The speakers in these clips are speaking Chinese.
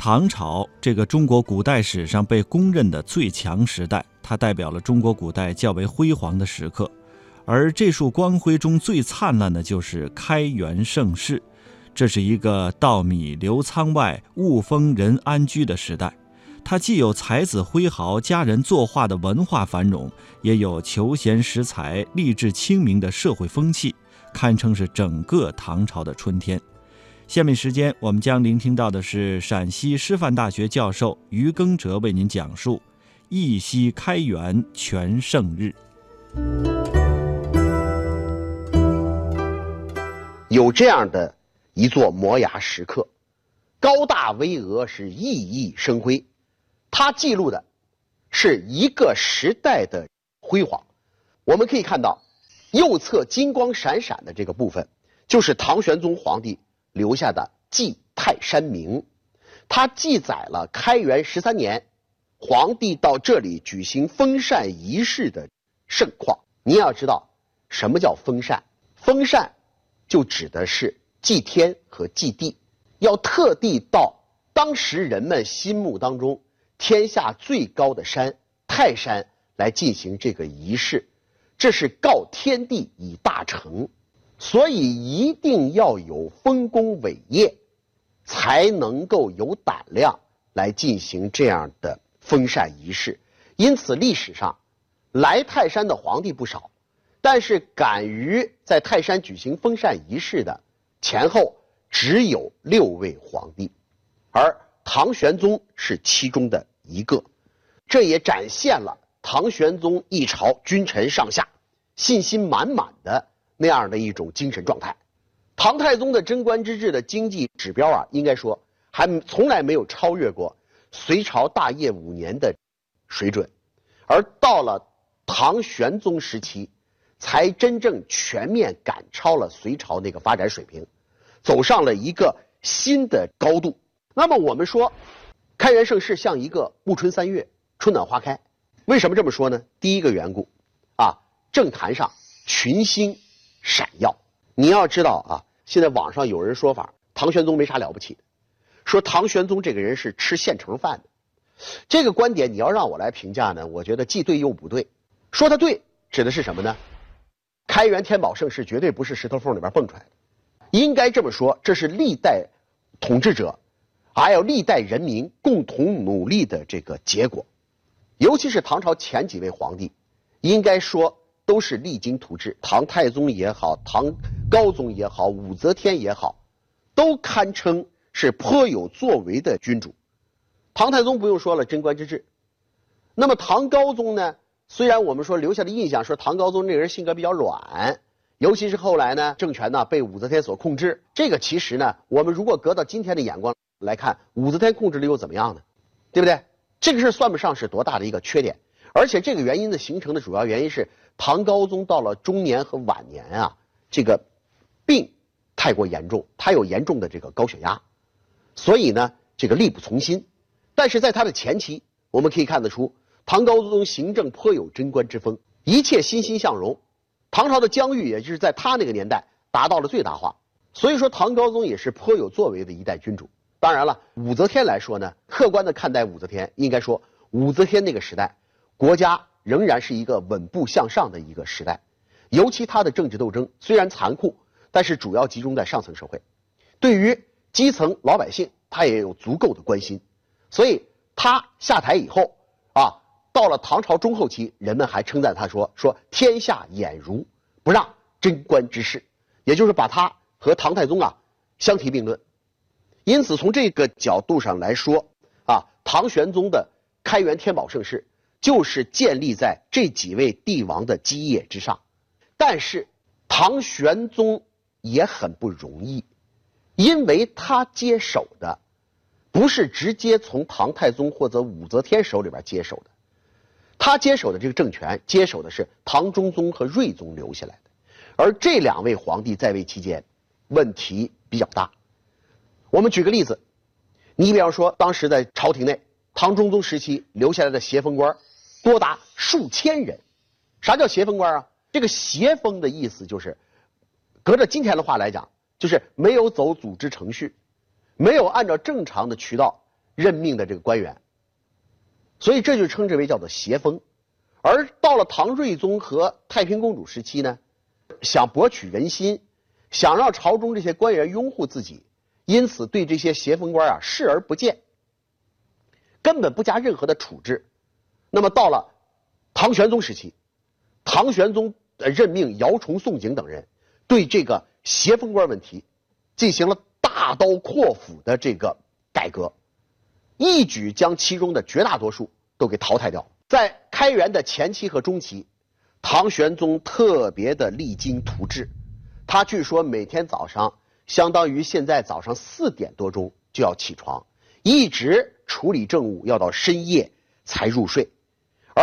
唐朝这个中国古代史上被公认的最强时代，它代表了中国古代较为辉煌的时刻。而这束光辉中最灿烂的就是开元盛世，这是一个稻米流仓外，物丰人安居的时代。它既有才子挥毫、佳人作画的文化繁荣，也有求贤识才、励志清明的社会风气，堪称是整个唐朝的春天。下面时间，我们将聆听到的是陕西师范大学教授于耕哲为您讲述“一夕开元全盛日”。有这样的一座摩崖石刻，高大巍峨，是熠熠生辉。它记录的是一个时代的辉煌。我们可以看到，右侧金光闪闪的这个部分，就是唐玄宗皇帝留下的《祭泰山铭》，它记载了开元十三年皇帝到这里举行封禅仪式的盛况。你要知道，什么叫封禅？封禅就指的是祭天和祭地，要特地到当时人们心目当中。天下最高的山泰山来进行这个仪式，这是告天地以大成，所以一定要有丰功伟业，才能够有胆量来进行这样的封禅仪式。因此，历史上来泰山的皇帝不少，但是敢于在泰山举行封禅仪式的前后只有六位皇帝，而。唐玄宗是其中的一个，这也展现了唐玄宗一朝君臣上下信心满满的那样的一种精神状态。唐太宗的贞观之治的经济指标啊，应该说还从来没有超越过隋朝大业五年的水准，而到了唐玄宗时期，才真正全面赶超了隋朝那个发展水平，走上了一个新的高度。那么我们说，开元盛世像一个暮春三月，春暖花开。为什么这么说呢？第一个缘故，啊，政坛上群星闪耀。你要知道啊，现在网上有人说法，唐玄宗没啥了不起的，说唐玄宗这个人是吃现成饭的。这个观点你要让我来评价呢，我觉得既对又不对。说他对，指的是什么呢？开元天宝盛世绝对不是石头缝里边蹦出来的，应该这么说，这是历代统治者。还有历代人民共同努力的这个结果，尤其是唐朝前几位皇帝，应该说都是励精图治。唐太宗也好，唐高宗也好，武则天也好，都堪称是颇有作为的君主。唐太宗不用说了，贞观之治。那么唐高宗呢？虽然我们说留下的印象说唐高宗这个人性格比较软，尤其是后来呢，政权呢被武则天所控制。这个其实呢，我们如果搁到今天的眼光。来看武则天控制的又怎么样呢？对不对？这个事算不上是多大的一个缺点，而且这个原因的形成的主要原因是唐高宗到了中年和晚年啊，这个病太过严重，他有严重的这个高血压，所以呢，这个力不从心。但是在他的前期，我们可以看得出唐高宗行政颇有贞观之风，一切欣欣向荣，唐朝的疆域也就是在他那个年代达到了最大化。所以说，唐高宗也是颇有作为的一代君主。当然了，武则天来说呢，客观的看待武则天，应该说武则天那个时代，国家仍然是一个稳步向上的一个时代，尤其他的政治斗争虽然残酷，但是主要集中在上层社会，对于基层老百姓，他也有足够的关心，所以他下台以后啊，到了唐朝中后期，人们还称赞他说说天下眼如，不让贞观之事，也就是把他和唐太宗啊相提并论。因此，从这个角度上来说，啊，唐玄宗的开元天宝盛世就是建立在这几位帝王的基业之上。但是，唐玄宗也很不容易，因为他接手的不是直接从唐太宗或者武则天手里边接手的，他接手的这个政权接手的是唐中宗和睿宗留下来的，而这两位皇帝在位期间，问题比较大。我们举个例子，你比方说，当时在朝廷内，唐中宗时期留下来的协封官多达数千人。啥叫协风官啊？这个协风的意思就是，隔着今天的话来讲，就是没有走组织程序，没有按照正常的渠道任命的这个官员，所以这就称之为叫做协风。而到了唐睿宗和太平公主时期呢，想博取人心，想让朝中这些官员拥护自己，因此对这些协风官啊视而不见，根本不加任何的处置。那么到了唐玄宗时期，唐玄宗任命姚崇、宋璟等人，对这个协风官问题进行了大刀阔斧的这个改革，一举将其中的绝大多数都给淘汰掉。在开元的前期和中期，唐玄宗特别的励精图治，他据说每天早上相当于现在早上四点多钟就要起床，一直处理政务，要到深夜才入睡。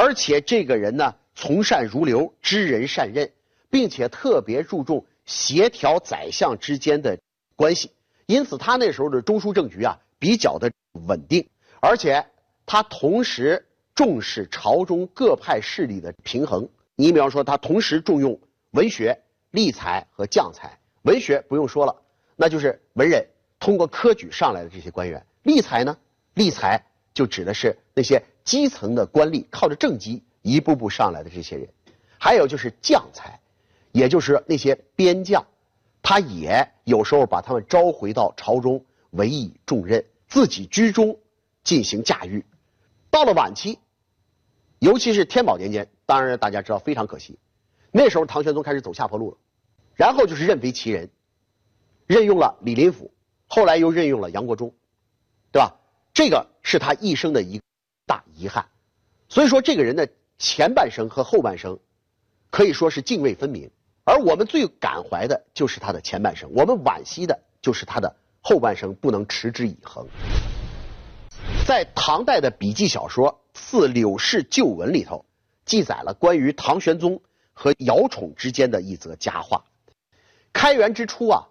而且这个人呢，从善如流，知人善任，并且特别注重协调宰相之间的关系，因此他那时候的中枢政局啊比较的稳定，而且他同时。重视朝中各派势力的平衡。你比方说，他同时重用文学、吏才和将才。文学不用说了，那就是文人通过科举上来的这些官员。吏才呢，吏才就指的是那些基层的官吏，靠着政绩一步步上来的这些人。还有就是将才，也就是那些边将，他也有时候把他们召回到朝中，委以重任，自己居中进行驾驭。到了晚期。尤其是天宝年间，当然大家知道非常可惜，那时候唐玄宗开始走下坡路了，然后就是任为其人，任用了李林甫，后来又任用了杨国忠，对吧？这个是他一生的一大遗憾，所以说这个人的前半生和后半生可以说是泾渭分明，而我们最感怀的就是他的前半生，我们惋惜的就是他的后半生不能持之以恒。在唐代的笔记小说。《四柳氏旧闻》里头记载了关于唐玄宗和姚宠之间的一则佳话。开元之初啊，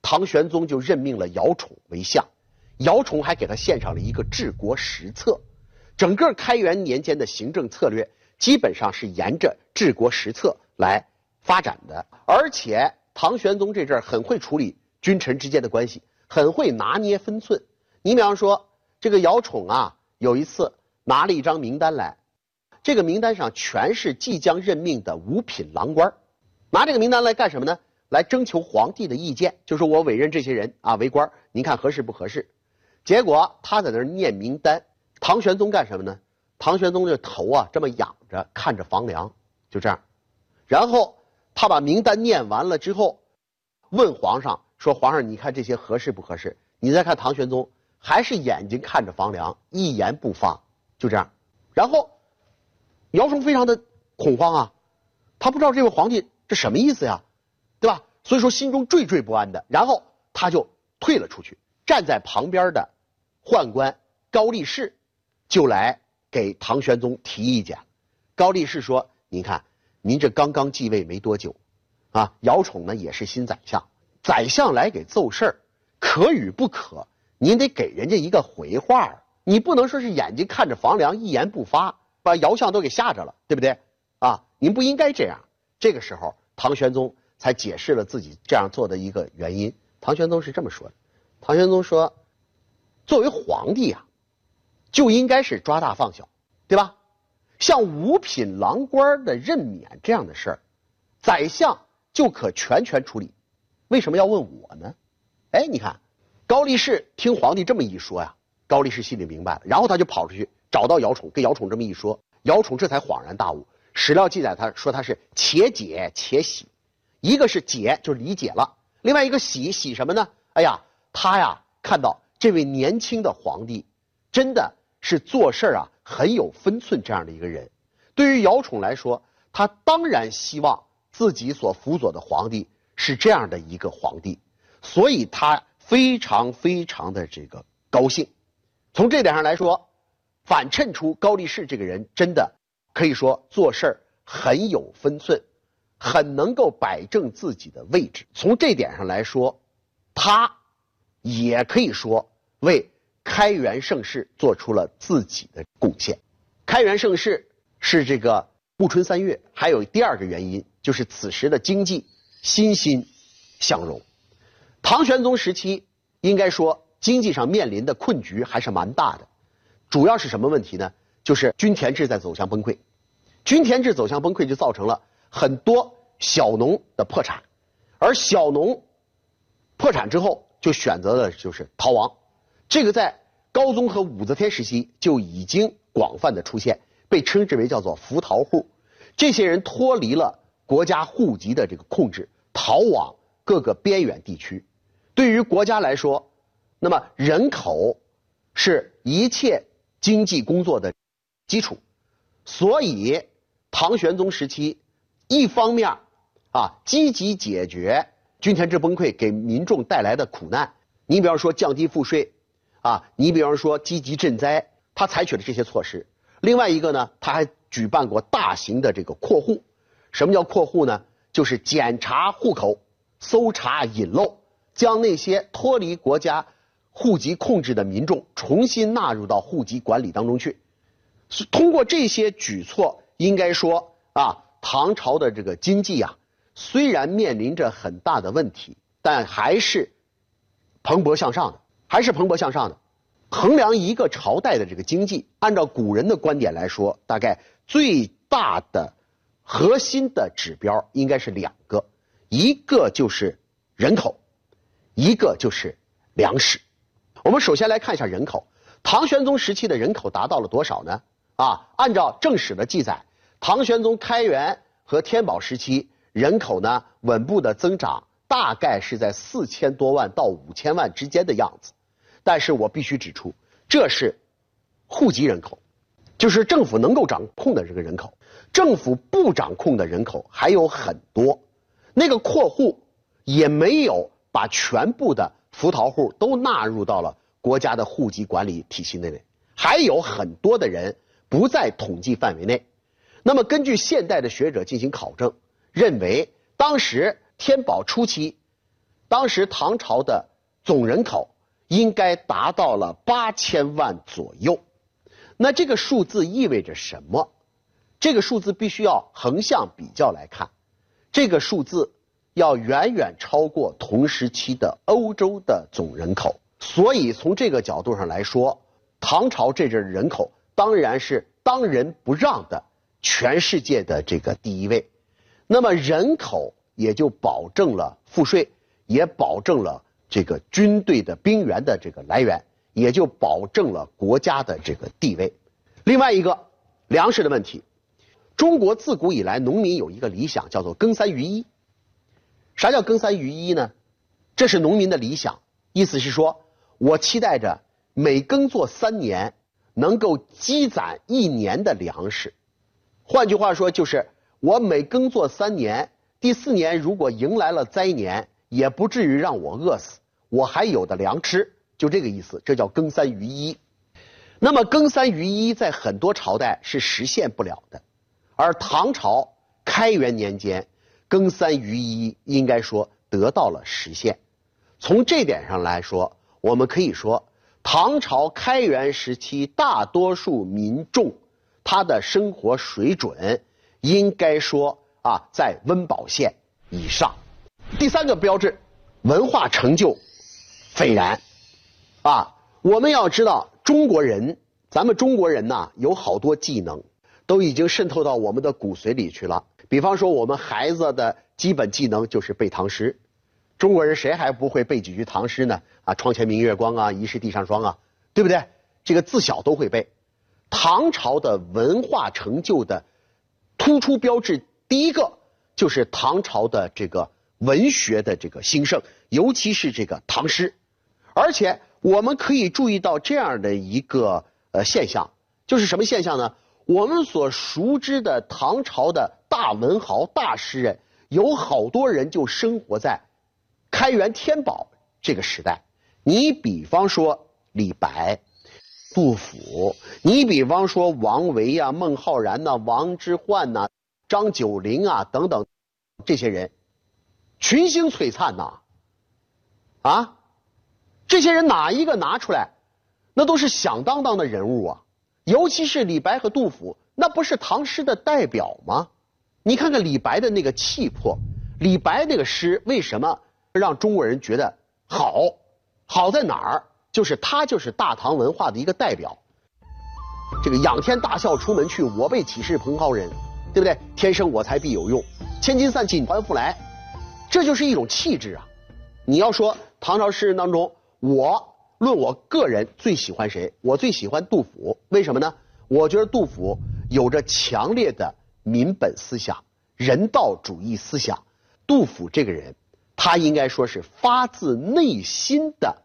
唐玄宗就任命了姚宠为相，姚崇还给他献上了一个治国实策。整个开元年间的行政策略基本上是沿着治国实策来发展的。而且唐玄宗这阵儿很会处理君臣之间的关系，很会拿捏分寸。你比方说这个姚宠啊，有一次。拿了一张名单来，这个名单上全是即将任命的五品郎官拿这个名单来干什么呢？来征求皇帝的意见，就是我委任这些人啊为官您看合适不合适？结果他在那儿念名单，唐玄宗干什么呢？唐玄宗这头啊这么仰着看着房梁，就这样，然后他把名单念完了之后，问皇上说：“皇上，你看这些合适不合适？”你再看唐玄宗，还是眼睛看着房梁，一言不发。就这样，然后姚崇非常的恐慌啊，他不知道这位皇帝这什么意思呀，对吧？所以说心中惴惴不安的，然后他就退了出去，站在旁边的宦官高力士就来给唐玄宗提意见。高力士说：“您看，您这刚刚继位没多久，啊，姚宠呢也是新宰相，宰相来给奏事儿，可与不可，您得给人家一个回话。”你不能说是眼睛看着房梁一言不发，把姚相都给吓着了，对不对？啊，您不应该这样。这个时候，唐玄宗才解释了自己这样做的一个原因。唐玄宗是这么说的：唐玄宗说，作为皇帝啊，就应该是抓大放小，对吧？像五品郎官的任免这样的事儿，宰相就可全权处理，为什么要问我呢？哎，你看，高力士听皇帝这么一说呀。高力士心里明白了，然后他就跑出去找到姚崇，跟姚崇这么一说，姚崇这才恍然大悟。史料记载，他说他是且解且喜，一个是解就是理解了，另外一个喜喜什么呢？哎呀，他呀看到这位年轻的皇帝，真的是做事啊很有分寸这样的一个人。对于姚宠来说，他当然希望自己所辅佐的皇帝是这样的一个皇帝，所以他非常非常的这个高兴。从这点上来说，反衬出高力士这个人真的可以说做事儿很有分寸，很能够摆正自己的位置。从这点上来说，他也可以说为开元盛世做出了自己的贡献。开元盛世是这个暮春三月，还有第二个原因就是此时的经济欣欣向荣。唐玄宗时期应该说经济上面临的困局还是蛮大的。主要是什么问题呢？就是均田制在走向崩溃，均田制走向崩溃就造成了很多小农的破产，而小农破产之后就选择了就是逃亡，这个在高宗和武则天时期就已经广泛的出现，被称之为叫做浮逃户。这些人脱离了国家户籍的这个控制，逃往各个边远地区。对于国家来说，那么人口是一切经济工作的基础，所以唐玄宗时期，一方面啊积极解决均田制崩溃给民众带来的苦难，你比方说降低赋税，啊，你比方说积极赈灾，他采取了这些措施。另外一个呢，他还举办过大型的这个扩户。什么叫扩户呢？就是检查户口，搜查隐漏，将那些脱离国家户籍控制的民众重新纳入到户籍管理当中去。是通过这些举措，应该说啊，唐朝的这个经济啊，虽然面临着很大的问题，但还是蓬勃向上的，还是蓬勃向上的。衡量一个朝代的这个经济，按照古人的观点来说，大概最大的核心的指标应该是两个，一个就是人口，一个就是粮食。我们首先来看一下人口，唐玄宗时期的人口达到了多少呢？啊，按照正史的记载，唐玄宗开元和天宝时期人口呢稳步的增长，大概是在四千多万到五千万之间的样子。但是我必须指出，这是户籍人口，就是政府能够掌控的这个人口。政府不掌控的人口还有很多，那个扩户也没有把全部的浮逃户都纳入到了国家的户籍管理体系内，还有很多的人不在统计范围内。那么，根据现代的学者进行考证，认为当时天宝初期，当时唐朝的总人口。应该达到了八千万左右，那这个数字意味着什么？这个数字必须要横向比较来看，这个数字要远远超过同时期的欧洲的总人口。所以从这个角度上来说，唐朝这阵人口当然是当仁不让的全世界的这个第一位。那么人口也就保证了赋税，也保证了。这个军队的兵源的这个来源，也就保证了国家的这个地位。另外一个，粮食的问题，中国自古以来农民有一个理想，叫做耕三余一。啥叫耕三余一呢？这是农民的理想，意思是说，我期待着每耕作三年，能够积攒一年的粮食。换句话说，就是我每耕作三年，第四年如果迎来了灾年，也不至于让我饿死。我还有的粮吃，就这个意思，这叫耕三余一。那么耕三余一在很多朝代是实现不了的，而唐朝开元年间，耕三余一应该说得到了实现。从这点上来说，我们可以说，唐朝开元时期大多数民众他的生活水准，应该说啊在温饱线以上。第三个标志，文化成就。斐然，啊，我们要知道，中国人，咱们中国人呐，有好多技能，都已经渗透到我们的骨髓里去了。比方说，我们孩子的基本技能就是背唐诗，中国人谁还不会背几句唐诗呢？啊，窗前明月光啊，疑是地上霜啊，对不对？这个自小都会背。唐朝的文化成就的突出标志，第一个就是唐朝的这个文学的这个兴盛，尤其是这个唐诗。而且我们可以注意到这样的一个呃现象，就是什么现象呢？我们所熟知的唐朝的大文豪、大诗人，有好多人就生活在开元、天宝这个时代。你比方说李白、杜甫，你比方说王维呀、孟浩然呐、王之涣呐、张九龄啊等等，这些人群星璀璨呐，啊。这些人哪一个拿出来，那都是响当当的人物啊！尤其是李白和杜甫，那不是唐诗的代表吗？你看看李白的那个气魄，李白那个诗为什么让中国人觉得好？好在哪儿？就是他就是大唐文化的一个代表。这个仰天大笑出门去，我辈岂是蓬蒿人，对不对？天生我材必有用，千金散尽还复来，这就是一种气质啊！你要说唐朝诗人当中，我论我个人最喜欢谁？我最喜欢杜甫，为什么呢？我觉得杜甫有着强烈的民本思想、人道主义思想。杜甫这个人，他应该说是发自内心的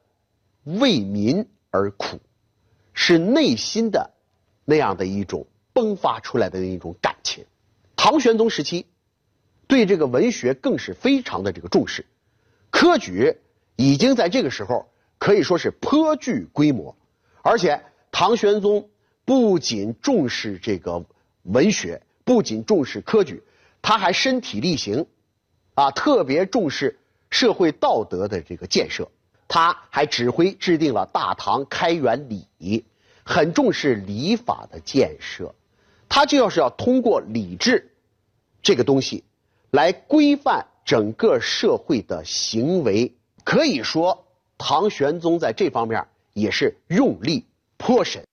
为民而苦，是内心的。那样的一种迸发出来的一种感情，唐玄宗时期对这个文学更是非常的这个重视，科举已经在这个时候可以说是颇具规模，而且唐玄宗不仅重视这个文学，不仅重视科举，他还身体力行，啊，特别重视社会道德的这个建设，他还指挥制定了大唐开元礼。很重视礼法的建设，他就要是要通过礼制这个东西来规范整个社会的行为。可以说，唐玄宗在这方面也是用力颇深。